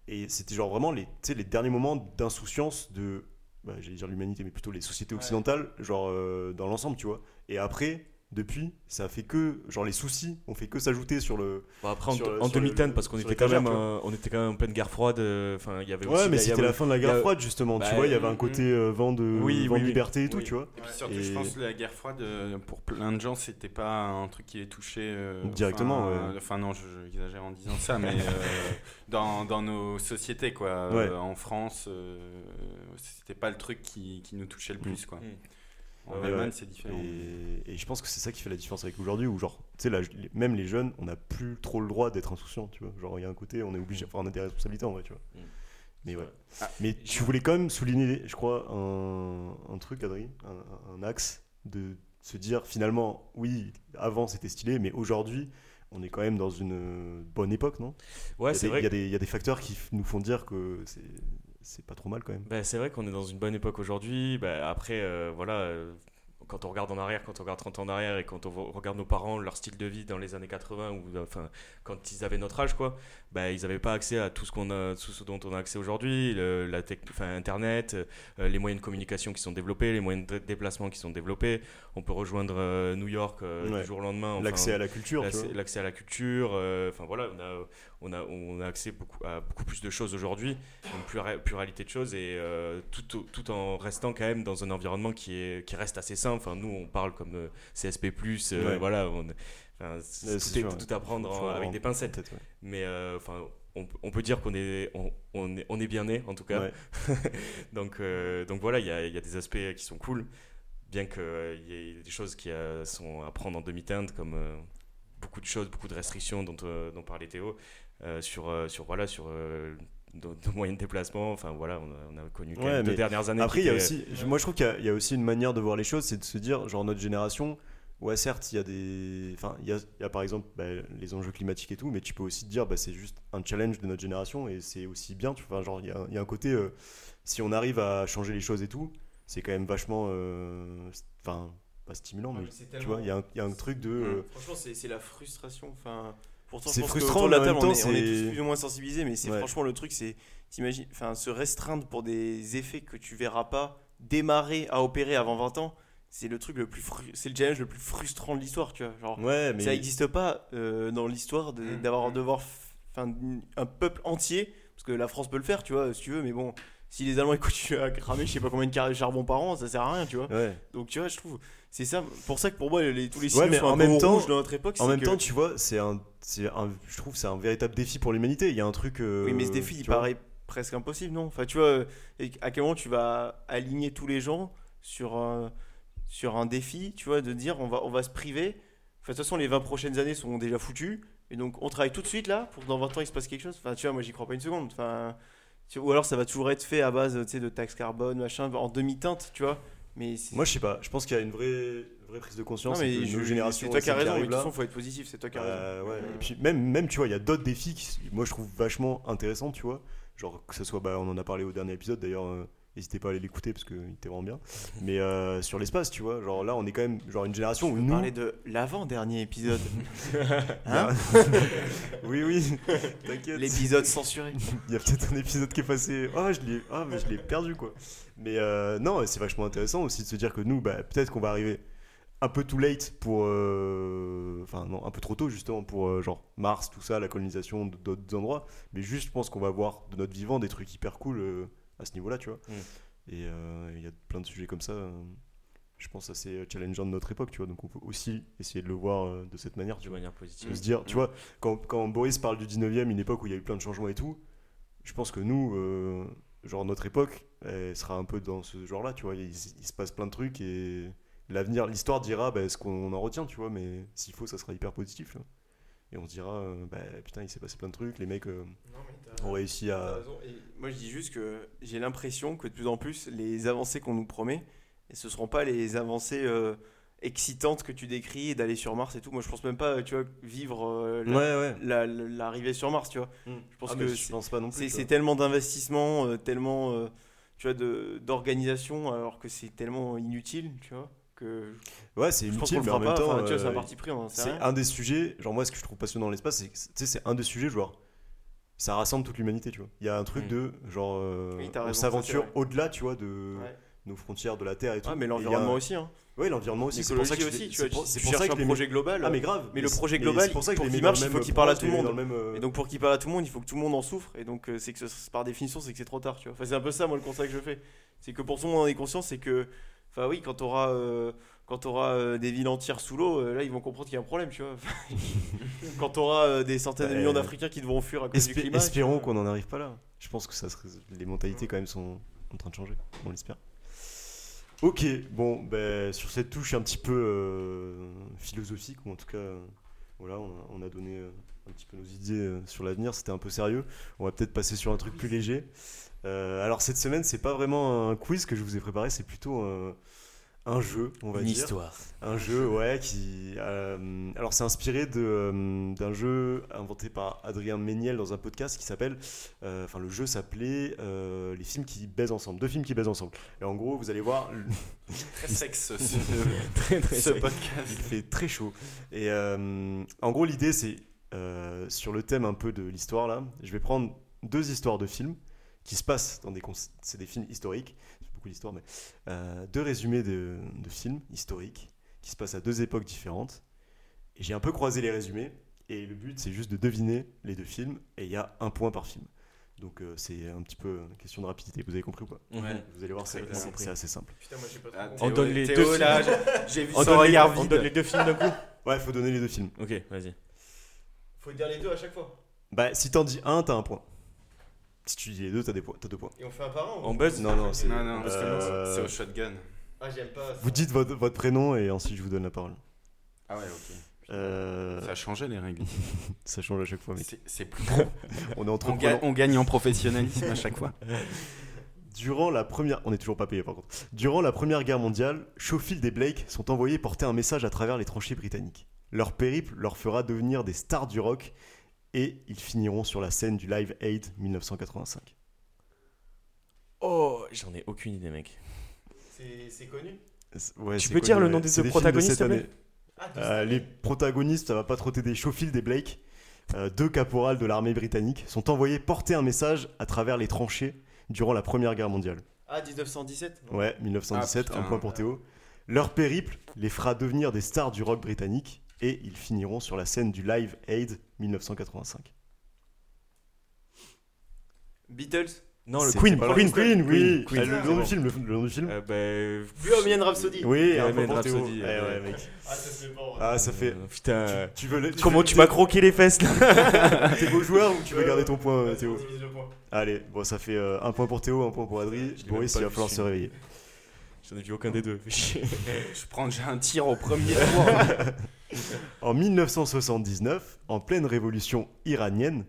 et c'était genre vraiment les les derniers moments d'insouciance de bah, j'allais dire l'humanité mais plutôt les sociétés Ouais. occidentales genre euh, dans l'ensemble tu vois et après depuis ça a fait que genre les soucis ont fait que s'ajouter sur le Bon, après, en, en 2010, parce qu'on était, quand même, euh, on était quand même en pleine guerre froide. euh, Enfin, il y avait Ouais, aussi. mais c'était la fin de la guerre a- froide justement. Bah, tu vois, il y avait un mm, côté euh, vent de, Oui, vent oui, de oui. liberté et tout, Oui. tu vois. Et puis surtout, Et- je pense que la guerre froide, euh, pour plein de gens, c'était pas un truc qui les touchait euh, Directement, Enfin, ouais. euh, Enfin, non, je- j'exagère en disant ça, mais euh, [LAUGHS] dans, dans nos sociétés, quoi. Euh, Ouais. en France, euh, c'était pas le truc qui, qui nous touchait le plus, quoi. Mm. En Ouais, Allemagne, ouais. c'est différent. Et, et je pense que c'est ça qui fait la différence avec aujourd'hui, où genre, tu sais, même les jeunes, on n'a plus trop le droit d'être insouciant, tu vois. Genre, il y a un côté, on est obligé, enfin, on a des responsabilités en vrai, tu vois. Mm. Mais ouais. Ah, Mais tu voulais quand même souligner, je crois, un, un truc, Adrien, un, un axe de se dire finalement, oui, avant c'était stylé, mais aujourd'hui, on est quand même dans une bonne époque, non? Ouais, Il y a c'est des- vrai. Il y, a des- il y a des facteurs qui nous font dire que c'est c'est pas trop mal quand même. Bah, c'est vrai qu'on est dans une bonne époque aujourd'hui. Bah, après, euh, voilà, euh, quand on regarde en arrière, quand on regarde 30 ans en arrière et quand on regarde nos parents, leur style de vie dans les années 80, ou euh, enfin, quand ils avaient notre âge, quoi, bah, ils n'avaient pas accès à tout ce, qu'on a, tout ce dont on a accès aujourd'hui, le- la tech, enfin, Internet, euh, les moyens de communication qui sont développés, les moyens de dé- déplacement qui sont développés. On peut rejoindre euh, New York euh, Ouais. du jour au lendemain. enfin, L'accès à la culture, tu l'accès à la culture, enfin voilà, on a, on, a, on a accès beaucoup, à beaucoup plus de choses aujourd'hui, une plura- pluralité de choses, et tout, tout en restant quand même dans un environnement qui, est, qui reste assez simple. Enfin, nous, on parle comme euh, CSP, euh, Ouais. voilà, on, enfin, c'est- Ouais, tout, c'est est, sûr. tout à prendre en- avec des pincettes. ouais. Mais euh, enfin, on, peut dire qu'on est, on, on est, on est bien né, en tout cas. Ouais. [LAUGHS] donc, euh, donc voilà, il y a, il y a des aspects qui sont cool, bien qu'il y ait des choses qui euh, sont à prendre en demi-teinte, comme euh, beaucoup de choses, beaucoup de restrictions dont, euh, dont parlait Théo, euh, sur, euh, sur, voilà, sur nos, nos moyens de déplacement. Enfin voilà, on a, on a connu quand Ouais, mais dernières années. Après, il y a aussi, moi je trouve qu'il y a- il y, a aussi une manière de voir les choses, c'est de se dire, genre notre génération, ouais certes, il y a des, enfin il y a, il y a par exemple bah, les enjeux climatiques et tout, mais tu peux aussi te dire, bah, c'est juste un challenge de notre génération et c'est aussi bien, tu vois, genre il y a, il y a un côté, euh, si on arrive à changer les choses et tout, c'est quand même vachement, euh, enfin pas stimulant, mais tu vois, il y, a un- il y a un truc de, euh, Franchement, c'est c'est la frustration. Enfin, pourtant, C'est je pense que frustrant, autour de la table, on, est, on est tous plus ou moins sensibilisés, mais c'est Ouais. franchement le truc, c'est t'imagines, enfin, se restreindre pour des effets que tu verras pas démarrer à opérer avant 20 ans. C'est le truc le plus, fru- c'est le challenge le plus frustrant de l'histoire, tu vois. Genre, ouais, mais ça n'existe pas euh, dans l'histoire de- Mm, d'avoir mm. devoir, f- enfin, un peuple entier, parce que la France peut le faire, tu vois, si tu veux, mais bon, si les Allemands ils continuent à cramer, je sais pas combien de carrés de charbon par an, ça sert à rien, tu vois. ouais. Donc tu vois, je trouve, c'est ça, pour ça que pour moi, les, tous les Ouais, signaux mais sont en un même temps- de notre époque. En même que- temps, tu vois, c'est un, c'est un, je trouve, que c'est un véritable défi pour l'humanité. Il y a un truc. euh, Oui, mais ce défi, il paraît presque impossible, non? Enfin, tu vois, euh, à quel moment tu vas aligner tous les gens sur un, sur un défi, tu vois, de dire on va, on va se priver. Enfin, de toute façon, les 20 prochaines années sont déjà foutues. Et donc, on travaille tout de suite là pour que dans 20 ans il se passe quelque chose? Enfin, tu vois, moi j'y crois pas une seconde. Enfin, ou alors ça va toujours être fait à base de taxes carbone, machin, en demi-teinte, tu vois. Mais Moi, je sais pas. Je pense qu'il y a une vraie, vraie prise de conscience. non, mais je- nos générations c'est toi qui as raison. De toute façon, faut être positif. C'est toi qui as raison. Euh, ouais. Et puis même, même tu vois, il y a d'autres défis qui, moi je trouve vachement intéressants, tu vois. Genre que ce soit, bah, on en a parlé au dernier épisode d'ailleurs. euh, N'hésitez pas à aller l'écouter parce qu'il était vraiment bien. [LAUGHS] Mais euh, sur l'espace, tu vois, genre là on est quand même genre une génération où On nous. parlait de l'avant-dernier épisode. [LAUGHS] Hein [LAUGHS] oui, oui, t'inquiète. L'épisode censuré. Il y a peut-être un épisode qui est passé. Ah, je l'ai, ah, mais je l'ai perdu quoi. Mais euh, non, c'est vachement intéressant aussi de se dire que nous, bah, peut-être qu'on va arriver un peu too late pour, euh, enfin non, un peu trop tôt justement pour genre Mars, tout ça, la colonisation d'autres endroits. Mais juste, je pense qu'on va voir de notre vivant des trucs hyper cool à ce niveau-là, tu vois. Mm. Et euh, il y a plein de sujets comme ça. euh, je pense assez challengeant de notre époque, tu vois. Donc on peut aussi essayer de le voir euh, de cette manière, de manière de positive. se dire, tu vois, quand, quand Boris parle du 19e, une époque où il y a eu plein de changements et tout, je pense que nous, euh, genre notre époque, elle sera un peu dans ce genre-là, tu vois, il, il se passe plein de trucs et l'avenir, l'histoire dira bah, ce qu'on en retient, tu vois, mais s'il faut, ça sera hyper positif. là. Et on se dira, euh, bah, putain, il s'est passé plein de trucs, les mecs euh, ont réussi à... moi, je dis juste que j'ai l'impression que de plus en plus, les avancées qu'on nous promet, et ce seront pas les avancées euh, excitantes que tu décris d'aller sur Mars et tout. Moi, je pense même pas, tu vois, vivre euh, la- Ouais, ouais. la- la- l'arrivée sur Mars, tu vois. Je pense pense que je c'est- pense pas non plus. C'est tu c'est vois. tellement d'investissement, euh, tellement, tu vois, d'organisation, alors que c'est tellement inutile, tu vois, que Ouais, c'est inutile, mais en même pas. temps, Enfin, c'est un parti pris, C'est des sujets, genre moi ce que je trouve passionnant dans l'espace, c'est c'est un des sujets, genre, ça rassemble toute l'humanité, tu vois. Il y a un truc Mm. de, genre, euh, Oui, on s'aventure au-delà, tu vois, de Ouais. nos frontières, de la Terre et tout. Ouais, mais l'environnement un- aussi, hein. Ouais, l'environnement aussi. C'est pour ça que aussi, tu vois, c'est pour- ça que un les projet global. Ah mais grave. Mais le projet global, c'est pour ça que pour qu'il marche, il faut qu'il parle à tout le monde. même, euh, Et donc pour qu'il parle à tout le monde, il faut que tout le monde en souffre. Et donc euh, c'est que ce- par définition, c'est que c'est trop tard, tu vois. Enfin, c'est un peu ça, moi, le constat que je fais. C'est que pour tout le monde en est conscient, c'est que, enfin oui, quand t'auras, euh, quand t'auras euh, des villes entières sous l'eau, euh, là, ils vont comprendre qu'il y a un problème, tu vois. [LAUGHS] quand t'auras euh, des centaines de Ouais. millions d'Africains qui devront fuir à cause du climat. espérons tu qu'on n'en arrive pas là. Je pense que ça serait... les mentalités quand même sont en train de changer. On l'espère. Ok, bon, ben, sur cette touche un petit peu philosophique, ou en tout cas, voilà, on a, on a donné un petit peu nos idées sur l'avenir. C'était un peu sérieux. On va peut-être passer sur un truc plus léger. Alors cette semaine, c'est pas vraiment un quiz que je vous ai préparé, c'est plutôt un, jeu, on va Une dire. histoire. Un jeu, ouais, qui. euh, alors, c'est inspiré de, euh, d'un jeu inventé par Adrien Méniel dans un podcast qui s'appelle. euh, Enfin, le jeu s'appelait euh, Les films qui baisent ensemble. Deux films qui baisent ensemble. Et en gros, vous allez voir, [LAUGHS] Très sexe ce, [LAUGHS] Très, très ce sec. podcast. il fait très chaud. Et euh, en gros, l'idée, c'est euh, sur le thème un peu de l'histoire, là, je vais prendre deux histoires de films qui se passent dans des. cons- C'est des films historiques, beaucoup d'histoires, mais. euh, deux résumés de, de films historiques qui se passent à deux époques différentes. Et j'ai un peu croisé les résumés. Et le but, c'est juste de deviner les deux films. Et il y a un point par film. Donc euh, c'est un petit peu une question de rapidité. Vous avez compris ou pas? Ouais. Vous allez voir, c'est assez simple. Putain, moi, j'ai pas Ah, On donne les Théo, deux là, films. j'ai- vu On donne, les, on donne les deux films d'un coup [LAUGHS] Ouais, faut donner les deux films. Ok, vas-y. Faut dire les deux à chaque fois. Bah, si t'en dis un, t'as un point. Si tu dis les deux, t'as des points- t'as deux points. Et on fait un par un ou- On buzz Non, non, c'est. Non, non, parce que euh, c'est au shotgun. Ah, j'aime pas. ça. Vous dites votre, votre prénom et ensuite je vous donne la parole. Ah ouais, ok. Euh, Ça a changé les règles. [LAUGHS] ça change à chaque fois, mec. C'est- C'est plus. [LAUGHS] On est entre On, gagne- on gagne en professionnalisme à chaque fois. [LAUGHS] Durant la première, on est toujours pas payé par contre. Durant la première guerre mondiale, Schofield et Blake sont envoyés porter un message à travers les tranchées britanniques. Leur périple leur fera devenir des stars du rock et ils finiront sur la scène du Live Aid 1985. Oh, j'en ai aucune idée, mec. C'est connu? Ouais, Tu peux dire le ouais. nom des deux de protagonistes, cette année. Ah, de Euh, les protagonistes, ça va pas trop t'aider. Schofield et Blake, euh, deux caporales de l'armée britannique, sont envoyés porter un message à travers les tranchées durant la Première Guerre mondiale. Ah, 1917 non? Ouais, 1917, Ah, un point pour Théo. Leur périple les fera devenir des stars du rock britannique et ils finiront sur la scène du Live Aid 1985. Beatles Non, le Queen, loin. Queen, Queen, oui. Queen. Ah, le nom du film, le, le nom du film. Euh, bah, Bohemian Rhapsody. oui, un Bohemian point pour Théo. Rhapsody, Ouais, euh, ouais, mec. Ah, ça fait pas. Ah, ça fait. euh, putain. Tu veux le- Comment veux- tu m'as croqué les fesses là T'es beau joueur ou tu veux garder ton point, euh, Théo point. Allez, bon, ça fait euh, un point pour Théo, un point pour Adri. Boris, il va falloir se réveiller. J'en ai vu aucun des deux. [LAUGHS] chier. Je prends déjà un tir au premier tour. [LAUGHS] En 1979, en pleine révolution iranienne,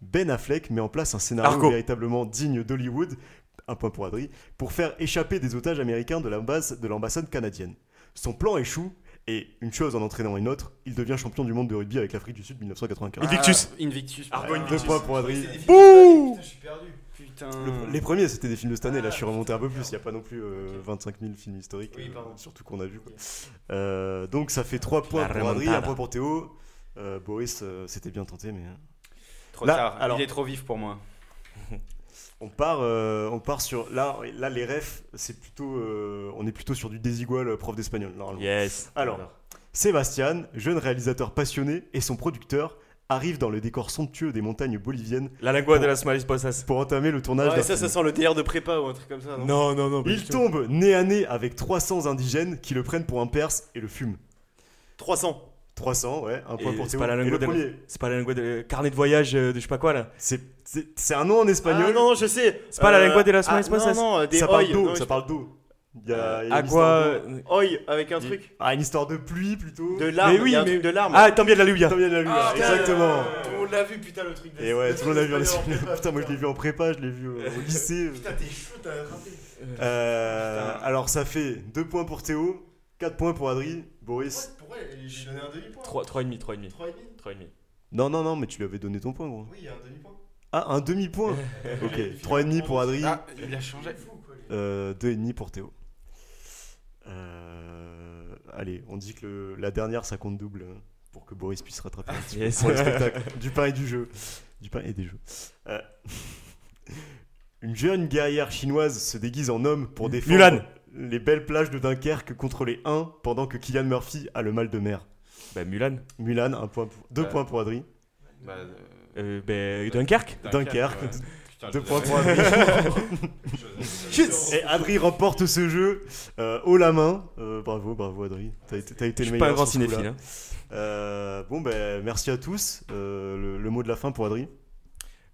Ben Affleck met en place un scénario véritablement digne d'Hollywood, un point pour Adri, pour faire échapper des otages américains de l'ambassade de l'ambassade canadienne. Son plan échoue et, une chose en entraînant une autre, il devient champion du monde de rugby avec l'Afrique du Sud 1995. Invictus. Ah, Invictus. Argo, Deux points pour Adri. Bouh je suis perdu. Putain. Le- les premiers, c'était des films de cette année. Là, je suis remonté un peu plus. Il n'y a pas non plus euh, 25 000 films historiques, Oui, euh, surtout qu'on a vu. quoi. Euh, donc, ça fait 3 points pour Adri, remontada. 1 point pour Théo. Euh, Boris, euh, c'était bien tenté, mais. Trop Là, tard. alors- Il est trop vif pour moi. [LAUGHS] On part, euh, on part sur. Là, là les refs, c'est plutôt. euh, on est plutôt sur du Desigual, euh, prof d'espagnol, normalement. Yes. Alors. Sébastien, jeune réalisateur passionné, et son producteur arrivent dans le décor somptueux des montagnes boliviennes La lengua de las marisposas. pour entamer le tournage Ouais, ça, ça sent le DR de prépa ou un truc comme ça, non Non, non, non. Il tombe nez à nez avec 300 indigènes qui le prennent pour un perse et le fument. 300. 300, ouais, un point Et pour c'est pas la le de la- premier, C'est pas la de carnet de voyage euh, de je sais pas quoi là. c'est c'est- c'est un nom en espagnol. Ah non, je sais. C'est pas la lengua de las ah, marisposas Non, non, des ça parle oi. d'eau, ça je- parle d'eau. Il y a, Euh, il y a une Aqua. histoire d'eau. Oi, avec un truc. Ah, une histoire de pluie plutôt. De larmes. Mais oui, il y a un mais- truc de larmes. Ah, tant bien de la Luya. Tant bien de la lune, Ah, exactement. Tout le monde l'a vu, putain, le truc de Et ouais, tout le monde l'a vu en. [LAUGHS] Putain, moi je l'ai vu en prépa, je l'ai vu euh, au lycée. [LAUGHS] Putain, t'es chaud, t'as rattrapé. Euh, alors ça fait 2 points pour Théo, 4 points pour Adri, Boris. Pourquoi j'ai donné un demi-point 3 3,5, 3,5. 3,5 3,5. Non, non, non, mais tu lui avais donné ton point, gros. Oui, il y a un demi-point. Ah, un demi-point [LAUGHS] Ok, 3,5 pour Adri, Ah, il a changé. fou, quoi. lui. euh, 2,5 pour Théo. Euh, allez, on dit que le- la dernière ça compte double euh, pour que Boris puisse rattraper un petit peu Yes. pour le spectacle. Du pain et du jeu. Du pain et des jeux. Euh, [LAUGHS] Une jeune guerrière chinoise se déguise en homme pour défendre Mulan. les belles plages de Dunkerque contre les Huns pendant que Kylian Murphy a le mal de mer. Bah, Mulan. Mulan, un point pour- deux Ouais. points pour Adri. Bah, euh, bah, Dunkerque. Dunkerque. ouais. Putain, Deux points pour Adri. [LAUGHS] Et Adri remporte ce jeu euh, haut la main. Euh, bravo, bravo Adri. T'as été, t'as été Je le suis pas un meilleur grand sur ce coup-là. cinéphile. hein. Euh, bon, ben merci à tous. Euh, le, le mot de la fin pour Adri.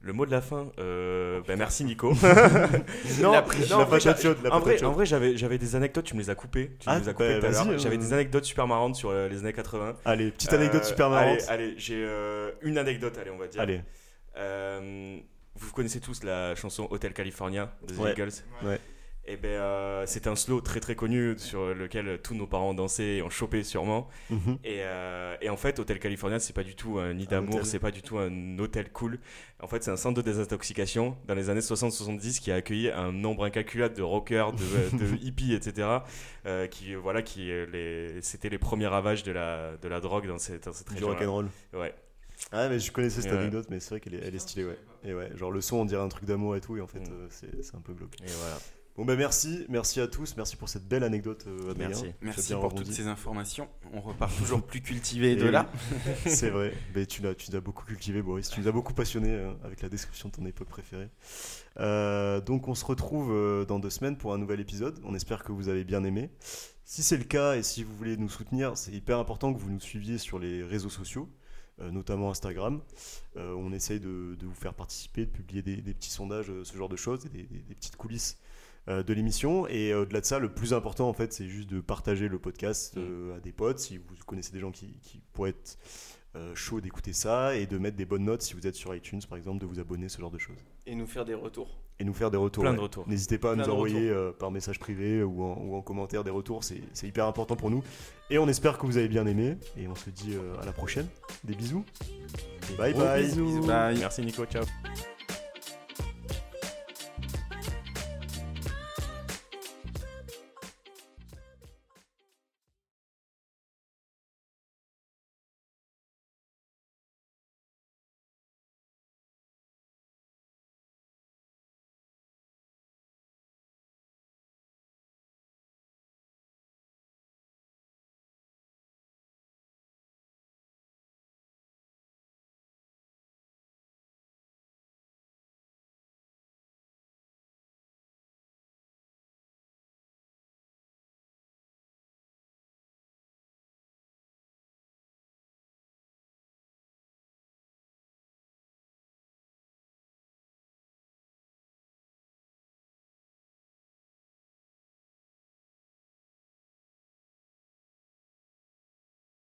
Le mot de la fin. Euh, bah, merci Nico. [LAUGHS] Non, La en vrai, patate chaude. La en vrai, en vrai j'avais, j'avais des anecdotes, tu me les as coupées. Tu Ah, nous as bah, coupées tout à vas-y, l'heure. euh. J'avais des anecdotes super marrantes sur euh, les années 80. Allez, petite anecdote Euh, super marrante. Allez, allez, j'ai euh, une anecdote, allez, on va dire. Allez, Euh, vous connaissez tous la chanson Hotel California de The Ouais. Eagles Ouais. Et ben, euh, c'est un slow très très connu sur lequel tous nos parents ont dansé et ont chopé sûrement. Mhm. Et, euh, et en fait, Hotel California, c'est pas du tout un nid d'amour, c'est pas du tout un hôtel cool. En fait, c'est un centre de désintoxication dans les années 60-70 qui a accueilli un nombre incalculable de rockers, de, de [LAUGHS] hippies, etc. euh, qui, voilà, qui, euh, les, c'était les premiers ravages de la, de la drogue dans cette, dans cette du région. rock'n'roll. Ouais. Ah, mais je connaissais cette Ouais. anecdote, mais c'est vrai qu'elle est, elle est stylée, ouais. Et ouais, genre le son, on dirait un truc d'amour et tout, et en fait, Mm. euh, c'est c'est un peu glauque. Et voilà. Bon, ben merci, merci à tous, merci pour cette belle anecdote, euh, Adrien. Merci. Merci pour rebondi. toutes ces informations. On repart toujours plus cultivé de oui. là. C'est vrai, [LAUGHS] mais tu, l'as- tu as beaucoup cultivé, Boris. Tu nous as beaucoup passionné euh, avec la description de ton époque préférée. Euh, donc, on se retrouve euh, dans deux semaines pour un nouvel épisode. On espère que vous avez bien aimé. Si c'est le cas et si vous voulez nous soutenir, c'est hyper important que vous nous suiviez sur les réseaux sociaux, notamment Instagram. Euh, on essaye de, vous faire participer, de publier des, petits sondages, euh, ce genre de choses, des, petites coulisses euh, de l'émission. Et euh, au-delà de ça, le plus important, en fait, c'est juste de partager le podcast euh, à des potes. Si vous connaissez des gens qui, qui pourraient être euh, chauds d'écouter ça, et de mettre des bonnes notes si vous êtes sur iTunes, par exemple, de vous abonner, ce genre de choses. Et nous faire des retours. Et nous faire des retours. Plein de retours. N'hésitez pas à Plein nous envoyer euh, par message privé ou en, ou en commentaire des retours, c'est hyper important pour nous. Et on espère que vous avez bien aimé, et on se dit euh, à la prochaine. Des bisous. Bye Gros bye. bisous. Bye. Merci Nico, ciao.